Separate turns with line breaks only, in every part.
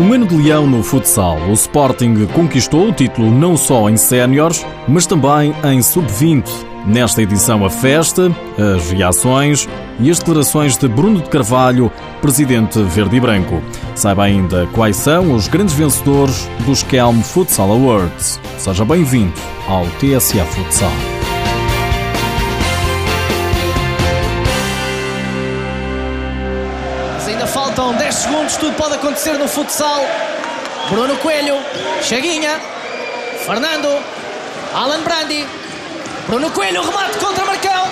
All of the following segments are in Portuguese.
Um ano de leão no futsal. O Sporting conquistou o título não só em séniores, mas também em sub-20. Nesta edição, a festa, as reações e as declarações de Bruno de Carvalho, presidente verde e branco. Saiba ainda quais são os grandes vencedores dos Kelm Futsal Awards. Seja bem-vindo ao TSA Futsal.
10 segundos, tudo pode acontecer no futsal. Bruno Coelho, Chaguinha, Fernando, Alan Brandi, Bruno Coelho, remate contra Marcão.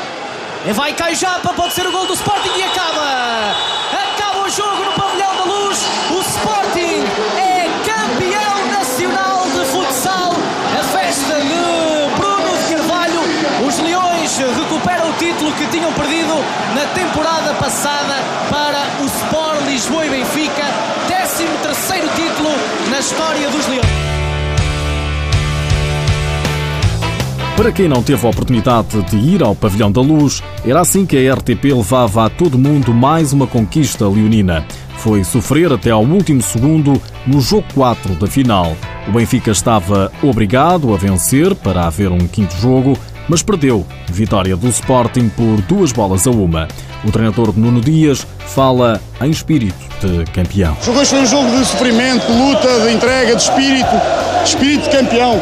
E vai Caio Japa, pode ser o gol do Sporting e acaba. Acaba o jogo no pavilhão da luz. O Sporting título que tinham perdido na temporada passada para o Sport Lisboa e Benfica. 13 terceiro título na história dos Leões.
Para quem não teve a oportunidade de ir ao Pavilhão da Luz, era assim que a RTP levava a todo mundo mais uma conquista leonina. Foi sofrer até ao último segundo no jogo 4 da final. O Benfica estava obrigado a vencer para haver um quinto jogo, mas perdeu. Vitória do Sporting por duas bolas a uma. O treinador Nuno Dias fala em espírito de campeão.
O jogo hoje foi um jogo de sofrimento, de luta, de entrega, de espírito, de espírito de campeão.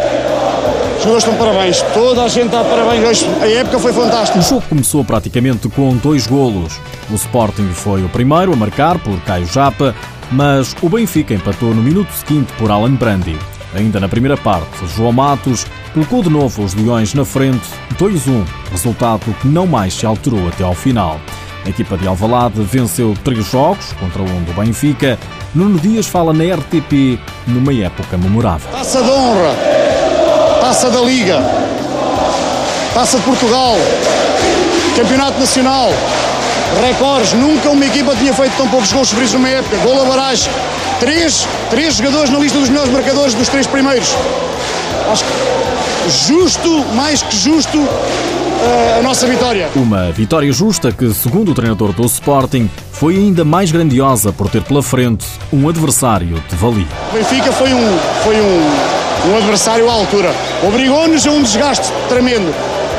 Os jogadores estão parabéns. Toda a gente está parabéns hoje. A época foi fantástica.
O jogo começou praticamente com dois golos. O Sporting foi o primeiro a marcar por Caio Japa, mas o Benfica empatou no minuto seguinte por Alan Brandi. Ainda na primeira parte, João Matos colocou de novo os Leões na frente, 2-1, resultado que não mais se alterou até ao final. A equipa de Alvalade venceu três jogos contra um do Benfica. Nuno Dias fala na RTP numa época memorável.
Taça de honra, taça da Liga, taça de Portugal, campeonato nacional, recordes. Nunca uma equipa tinha feito tão poucos gols sofridos numa época. Gol a. Três, três jogadores na lista dos melhores marcadores dos três primeiros. Acho que justo, mais que justo, a nossa vitória.
Uma vitória justa que, segundo o treinador do Sporting, foi ainda mais grandiosa por ter pela frente um adversário de valia.
O Benfica foi um, foi um, um adversário à altura. Obrigou-nos a um desgaste tremendo.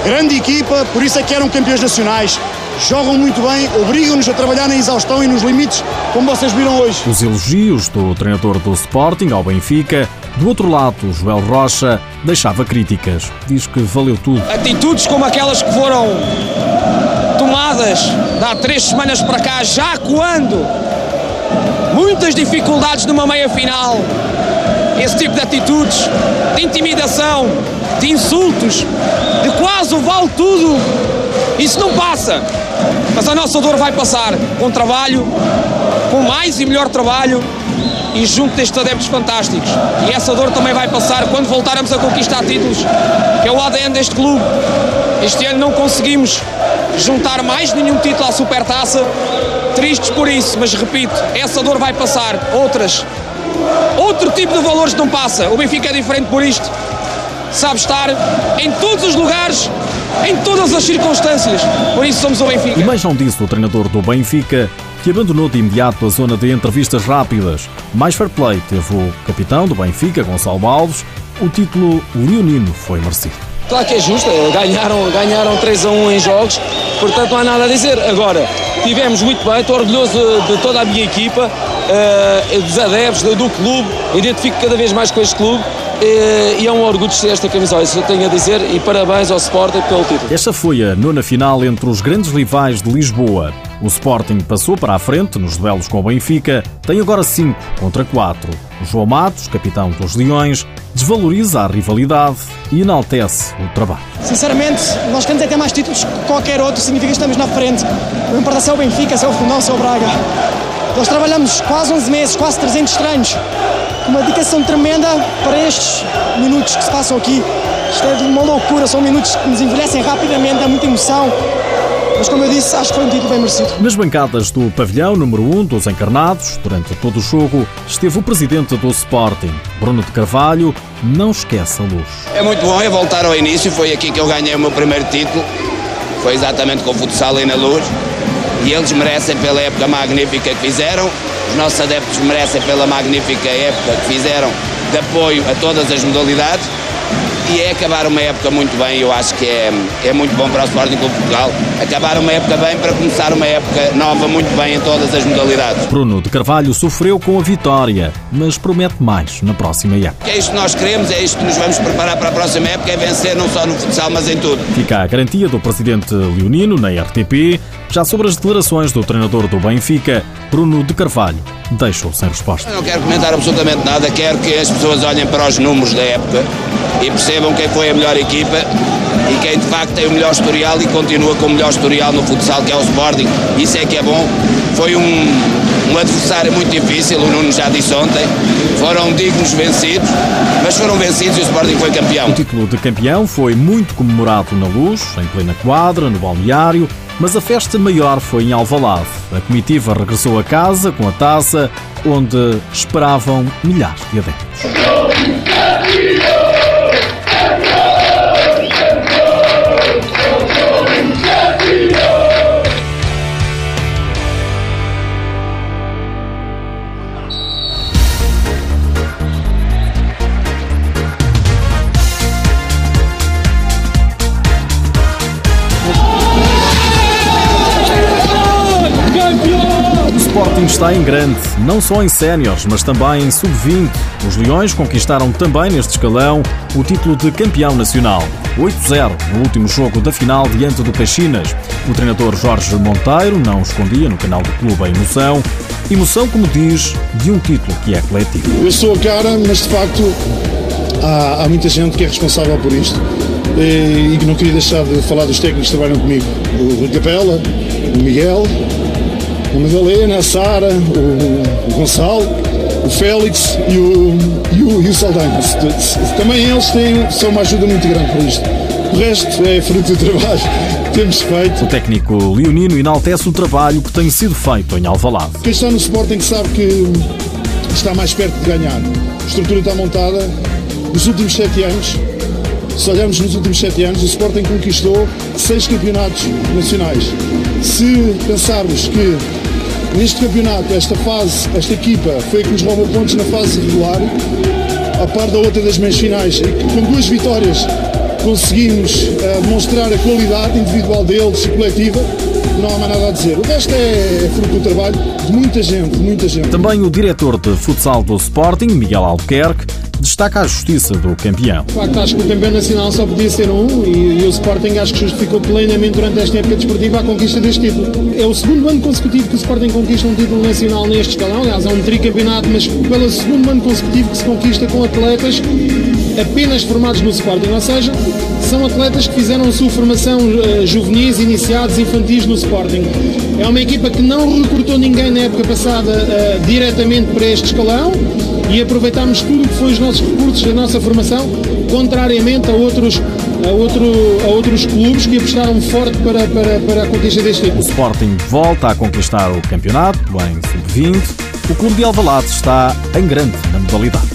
Grande equipa, por isso é que eram campeões nacionais. Jogam muito bem, obrigam-nos a trabalhar na exaustão e nos limites, como vocês viram hoje.
Os elogios do treinador do Sporting ao Benfica do outro lado, Joel Rocha deixava críticas. Diz que valeu tudo.
Atitudes como aquelas que foram tomadas há três semanas para cá, já quando muitas dificuldades numa meia final, esse tipo de atitudes, de intimidação, de insultos, de quase o vale tudo, isso não passa. Mas a nossa dor vai passar com trabalho, com mais e melhor trabalho e junto destes adeptos fantásticos. E essa dor também vai passar quando voltarmos a conquistar títulos, que é o ADN deste clube. Este ano não conseguimos juntar mais nenhum título à Supertaça, tristes por isso, mas repito, essa dor vai passar. Outras, outro tipo de valores não passa. O Benfica é diferente por isto. Sabe estar em todos os lugares em todas as circunstâncias. Por isso somos o Benfica.
E mais não disse o treinador do Benfica que abandonou de imediato a zona de entrevistas rápidas. Mais fair play teve o capitão do Benfica, Gonçalo Alves. O título leonino foi merecido.
Claro que é justo, ganharam, ganharam 3 a 1 em jogos, portanto não há nada a dizer. Agora, tivemos muito bem, estou orgulhoso de toda a minha equipa, uh, dos adeptos, do clube, identifico cada vez mais com este clube e é um orgulho ser esta camisola, isso eu tenho a dizer, e parabéns ao Sporting pelo título.
Esta foi a nona final entre os grandes rivais de Lisboa. O Sporting passou para a frente nos duelos com o Benfica, tem agora 5 contra 4. João Matos, capitão dos Leões, desvaloriza a rivalidade e enaltece o trabalho.
Sinceramente, nós queremos é ter mais títulos que qualquer outro, significa que estamos na frente. Não importa se é o Benfica, se é o Fundão, se é o Braga. Nós trabalhamos quase 11 meses, quase 300 treinos uma dedicação tremenda para estes minutos que se passam aqui. Isto é uma loucura, são minutos que nos envelhecem rapidamente, há muita emoção. Mas como eu disse, acho que foi um título bem merecido.
Nas bancadas do pavilhão número 1 um dos encarnados, durante todo o jogo, esteve o presidente do Sporting, Bruno de Carvalho, não esquece a luz.
É muito bom é voltar ao início, foi aqui que eu ganhei o meu primeiro título, foi exatamente com o futsal aí na luz, e eles merecem pela época magnífica que fizeram, Os nossos adeptos merecem pela magnífica época que fizeram de apoio a todas as modalidades e é acabar uma época muito bem, eu acho que é, é muito bom para o Sporting Clube Portugal, acabar uma época bem para começar uma época nova muito bem em todas as modalidades.
Bruno de Carvalho sofreu com a vitória, mas promete mais na próxima época.
É isto que nós queremos, é isto que nos vamos preparar para a próxima época, é vencer não só no futsal, mas em tudo.
Fica a garantia do presidente Leonino na RTP, já sobre as declarações do treinador do Benfica, Bruno de Carvalho, deixou sem resposta.
Eu não quero comentar absolutamente nada, quero que as pessoas olhem para os números da época e percebam quem foi a melhor equipa e quem de facto tem o melhor historial e continua com o melhor historial no futsal, que é o Sporting. Isso é que é bom. Foi um, um adversário muito difícil, o Nuno já disse ontem. Foram dignos vencidos, mas foram vencidos e o Sporting foi campeão.
O título de campeão foi muito comemorado na luz, em plena quadra, no balneário, mas a festa maior foi em Alvalade. A comitiva regressou a casa com a taça, onde esperavam milhares de adeptos. Está em grande, não só em séniores, mas também em sub-20. Os Leões conquistaram também neste escalão o título de campeão nacional. 8-0 no último jogo da final diante do Caxinas. O treinador Jorge Monteiro não escondia no canal do clube a emoção. Emoção, como diz, de um título que é coletivo.
Eu sou a cara, mas de facto há, há muita gente que é responsável por isto e, que não queria deixar de falar dos técnicos que trabalham comigo. O Rui Capela, o Miguel, a Madalena, a Sara, o, o Gonçalo, o Félix e o, e o, e o Saldanha. Também eles têm, são uma ajuda muito grande para isto. O resto é fruto do trabalho que temos feito.
O técnico leonino enaltece o trabalho que tem sido feito em Alvalade.
Quem está no Sporting sabe que está mais perto de ganhar. A estrutura está montada. Nos últimos sete anos, se olharmos nos últimos sete anos, o Sporting conquistou seis campeonatos nacionais. Se pensarmos que neste campeonato, esta fase, esta equipa foi a que nos roubou pontos na fase regular, a par da outra das meias finais, e com duas vitórias conseguimos uh, demonstrar a qualidade individual deles e coletiva, não há mais nada a dizer. O resto é, é fruto do trabalho de muita gente, de muita gente.
Também o diretor de futsal do Sporting, Miguel Albuquerque, destaca a justiça do campeão.
De facto, acho que o campeão nacional só podia ser um e, e, o Sporting acho que justificou plenamente durante esta época desportiva a conquista deste título. É o segundo ano consecutivo que o Sporting conquista um título nacional neste escalão, aliás, é um tricampeonato, mas pelo segundo ano consecutivo que se conquista com atletas apenas formados no Sporting, ou seja, são atletas que fizeram a sua formação uh, juvenis, iniciados, infantis no Sporting. É uma equipa que não recrutou ninguém na época passada uh, diretamente para este escalão e aproveitámos tudo o que foi os nossos recursos, a nossa formação, contrariamente a outros, a, outro, a outros clubes que apostaram forte para, para, para a conquista deste título.
O Sporting volta a conquistar o campeonato, em sub-20. O clube de Alvalade está em grande na modalidade.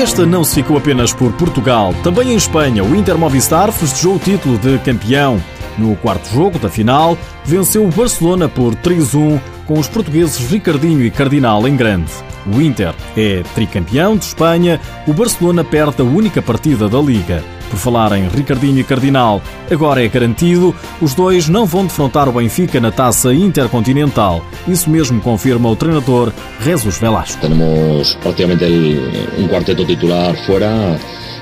Festa não se ficou apenas por Portugal. Também em Espanha, o Inter Movistar festejou o título de campeão. No quarto jogo da final, venceu o Barcelona por 3-1 com os portugueses Ricardinho e Cardinal em grande. O Inter é tricampeão de Espanha, o Barcelona perde a única partida da Liga. Por falar em Ricardinho e Cardinal, agora é garantido, os dois não vão defrontar o Benfica na taça intercontinental. Isso mesmo confirma o treinador Jesus Velasco.
Temos praticamente um quarteto titular fora.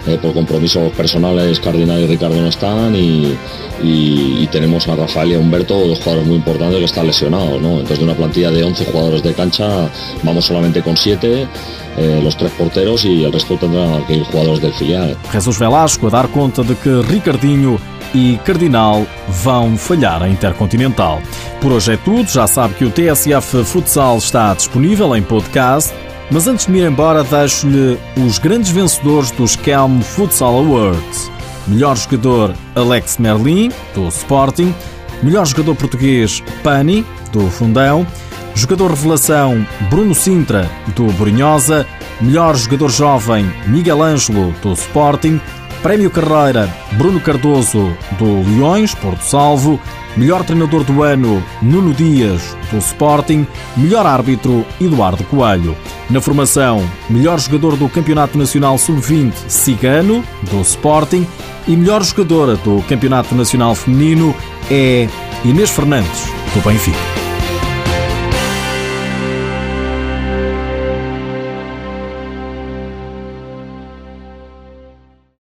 Eh, por compromisos personales Cardinal y Ricardo no están y, y, y, tenemos a Rafael y a Humberto, dos jugadores muy importantes que están lesionados. ¿no? Entonces de una plantilla de 11 jugadores de cancha vamos solamente con 7, eh, los tres porteros y el resto tendrán que ir jugadores del filial.
Jesus Velasco a dar conta de que Ricardinho e Cardinal vão falhar a Intercontinental. Por hoje é tudo, já sabe que o TSF Futsal está disponível em podcast mas antes de me ir embora, deixo-lhe os grandes vencedores dos Kelm Futsal Awards. Melhor jogador Alex Merlin, do Sporting. Melhor jogador português Pani, do Fundão. Jogador revelação Bruno Sintra, do Brunhosa. Melhor jogador jovem, Miguel Ângelo, do Sporting. Prémio Carreira, Bruno Cardoso, do Leões, Porto Salvo. Melhor treinador do ano, Nuno Dias, do Sporting. Melhor árbitro, Eduardo Coelho. Na formação, melhor jogador do Campeonato Nacional Sub-20, Cigano, do Sporting. E melhor jogadora do Campeonato Nacional Feminino é Inês Fernandes, do Benfica.